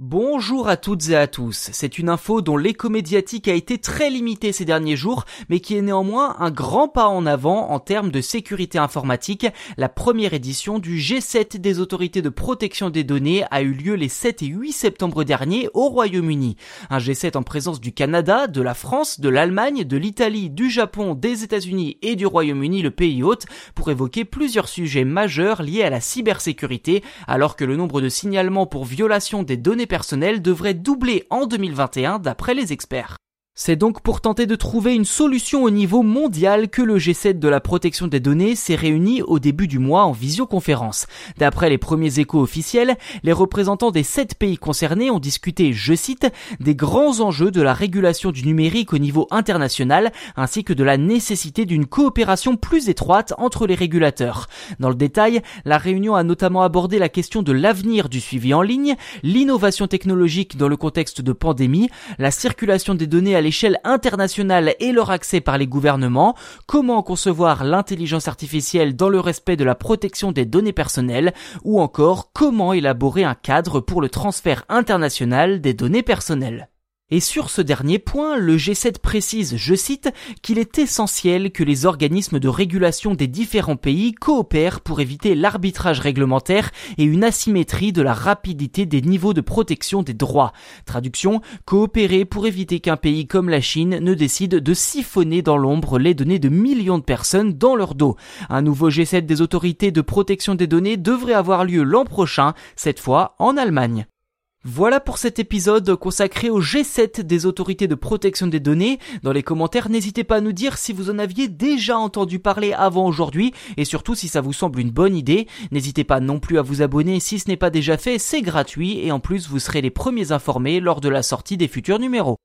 Bonjour à toutes et à tous. C'est une info dont l'écho médiatique a été très limité ces derniers jours, mais qui est néanmoins un grand pas en avant en termes de sécurité informatique. La première édition du G7 des autorités de protection des données a eu lieu les 7 et 8 septembre dernier au Royaume-Uni. Un G7 en présence du Canada, de la France, de l'Allemagne, de l'Italie, du Japon, des États-Unis et du Royaume-Uni, le pays hôte, pour évoquer plusieurs sujets majeurs liés à la cybersécurité, alors que le nombre de signalements pour violation des données personnel devrait doubler en 2021 d'après les experts. C'est donc pour tenter de trouver une solution au niveau mondial que le G7 de la protection des données s'est réuni au début du mois en visioconférence. D'après les premiers échos officiels, les représentants des sept pays concernés ont discuté, je cite, des grands enjeux de la régulation du numérique au niveau international, ainsi que de la nécessité d'une coopération plus étroite entre les régulateurs. Dans le détail, la réunion a notamment abordé la question de l'avenir du suivi en ligne, l'innovation technologique dans le contexte de pandémie, la circulation des données à l'échelle internationale et leur accès par les gouvernements, comment concevoir l'intelligence artificielle dans le respect de la protection des données personnelles, ou encore comment élaborer un cadre pour le transfert international des données personnelles? Et sur ce dernier point, le G7 précise, je cite, qu'il est essentiel que les organismes de régulation des différents pays coopèrent pour éviter l'arbitrage réglementaire et une asymétrie de la rapidité des niveaux de protection des droits. Traduction, coopérer pour éviter qu'un pays comme la Chine ne décide de siphonner dans l'ombre les données de millions de personnes dans leur dos. Un nouveau G7 des autorités de protection des données devrait avoir lieu l'an prochain, cette fois en Allemagne. Voilà pour cet épisode consacré au G7 des autorités de protection des données. Dans les commentaires, n'hésitez pas à nous dire si vous en aviez déjà entendu parler avant aujourd'hui et surtout si ça vous semble une bonne idée. N'hésitez pas non plus à vous abonner si ce n'est pas déjà fait, c'est gratuit et en plus vous serez les premiers informés lors de la sortie des futurs numéros.